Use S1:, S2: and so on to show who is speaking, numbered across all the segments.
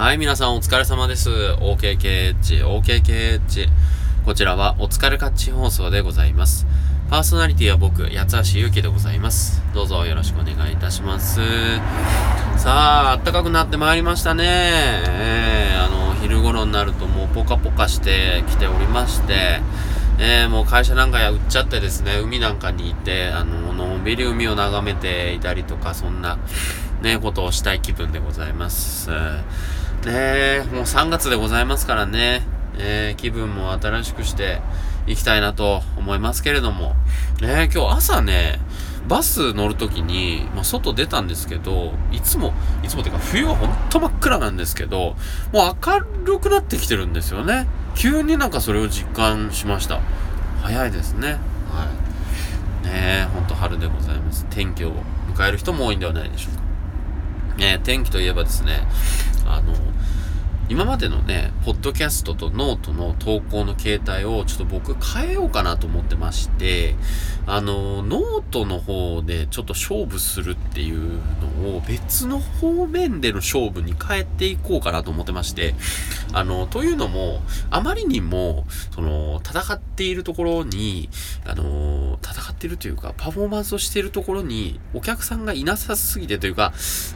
S1: はい、皆さんお疲れ様です。OKKH、OKKH。こちらはお疲れカッチ放送でございます。パーソナリティは僕、八橋ゆうきでございます。どうぞよろしくお願いいたします。さあ、暖かくなってまいりましたね。えー、あの、昼頃になるともうポカポカしてきておりまして、えー、もう会社なんかや売っちゃってですね、海なんかにいて、あの、のんびり海を眺めていたりとか、そんな、ね、ことをしたい気分でございます。ねもう3月でございますからね、えー、気分も新しくしていきたいなと思いますけれども、ね今日朝ね、バス乗るときに、まあ、外出たんですけど、いつも、いつもてか冬はほんと真っ暗なんですけど、もう明るくなってきてるんですよね。急になんかそれを実感しました。早いですね。はい。ねえ、ほんと春でございます。転機を迎える人も多いんではないでしょうか。ね転機といえばですね、あの、今までのね、ポッドキャストとノートの投稿の形態をちょっと僕変えようかなと思ってまして、あの、ノートの方でちょっと勝負するっていうのを別の方面での勝負に変えていこうかなと思ってまして、あの、というのも、あまりにも、その、戦っているところに、あの、戦っているというか、パフォーマンスをしているところに、お客さんがいなさすぎてというか、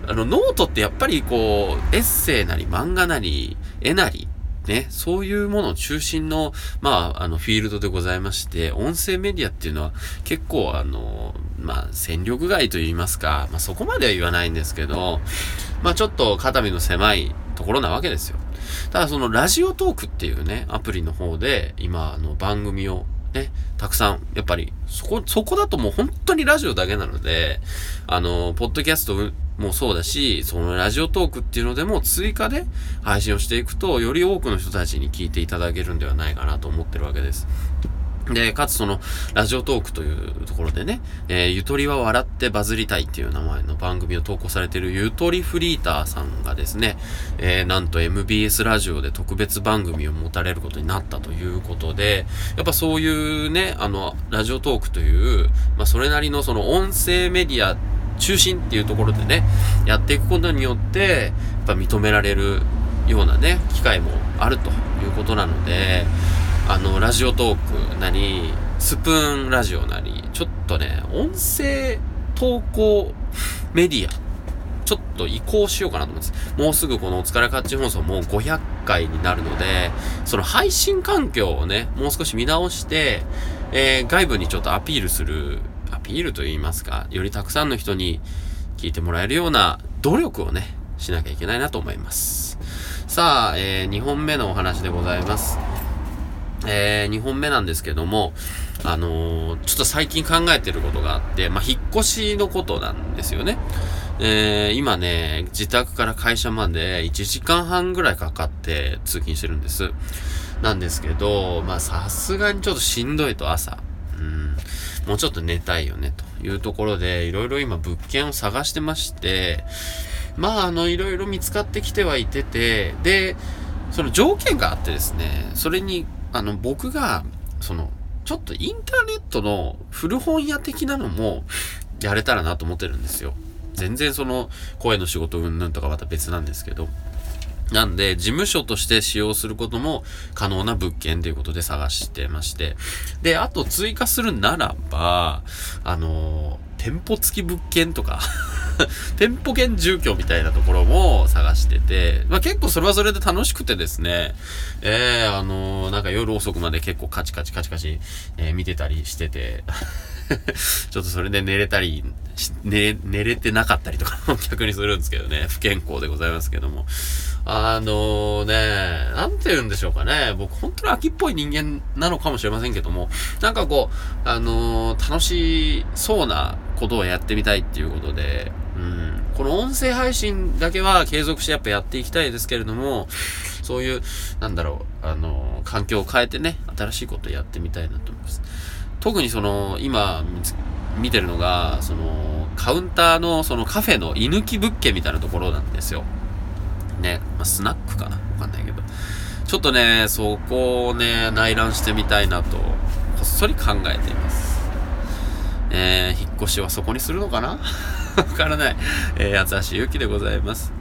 S1: あの、ノートってやっぱりこう、エッセイなり漫画なり、えなり、ね、そういうもの中心の、まあ、あの、フィールドでございまして、音声メディアっていうのは結構あの、まあ、戦力外と言いますか、まあ、そこまでは言わないんですけど、まあ、ちょっと肩身の狭いところなわけですよ。ただそのラジオトークっていうね、アプリの方で、今、あの、番組をね、たくさん、やっぱり、そこ、そこだともう本当にラジオだけなので、あの、ポッドキャストもそうだし、そのラジオトークっていうのでも追加で配信をしていくと、より多くの人たちに聞いていただけるんではないかなと思ってるわけです。で、かつその、ラジオトークというところでね、えー、ゆとりは笑ってバズりたいっていう名前の番組を投稿されているゆとりフリーターさんがですね、えー、なんと MBS ラジオで特別番組を持たれることになったということで、やっぱそういうね、あの、ラジオトークという、まあ、それなりのその音声メディア中心っていうところでね、やっていくことによって、やっぱ認められるようなね、機会もあるということなので、あの、ラジオトークなり、スプーンラジオなり、ちょっとね、音声投稿メディア、ちょっと移行しようかなと思います。もうすぐこのお疲れカッチ放送もう500回になるので、その配信環境をね、もう少し見直して、えー、外部にちょっとアピールする、アピールと言いますか、よりたくさんの人に聞いてもらえるような努力をね、しなきゃいけないなと思います。さあ、えー、2本目のお話でございます。えー、2本目なんですけども、あのー、ちょっと最近考えてることがあって、まあ、引っ越しのことなんですよね。えー、今ね、自宅から会社まで1時間半ぐらいかかって通勤してるんです。なんですけど、まあ、さすがにちょっとしんどいと朝。うん、もうちょっと寝たいよね、というところで、いろいろ今物件を探してまして、まあ、あの、いろいろ見つかってきてはいてて、で、その条件があってですね、それにあの、僕が、その、ちょっとインターネットの古本屋的なのもやれたらなと思ってるんですよ。全然その声の仕事云々とかまた別なんですけど。なんで、事務所として使用することも可能な物件ということで探してまして。で、あと追加するならば、あの、店舗付き物件とか 店舗兼住居みたいなところも探してて、まあ、結構それはそれで楽しくてですね、えー、あのー、なんか夜遅くまで結構カチカチカチカチ、えー、見てたりしてて、ちょっとそれで寝れたり、寝、寝れてなかったりとかも 逆にするんですけどね、不健康でございますけども。あのね、なんて言うんでしょうかね。僕本当に秋っぽい人間なのかもしれませんけども、なんかこう、あの、楽しそうなことをやってみたいっていうことで、うん、この音声配信だけは継続してやっぱやっていきたいですけれども、そういう、なんだろう、あの、環境を変えてね、新しいことやってみたいなと思います。特にその、今、見てるのが、その、カウンターの、そのカフェの居抜き物件みたいなところなんですよ。ね、まあ、スナックかな？わかんないけど。ちょっとね、そこをね、内覧してみたいなと、こっそり考えています。えー、引っ越しはそこにするのかな？わからない。えー、八橋ゆきでございます。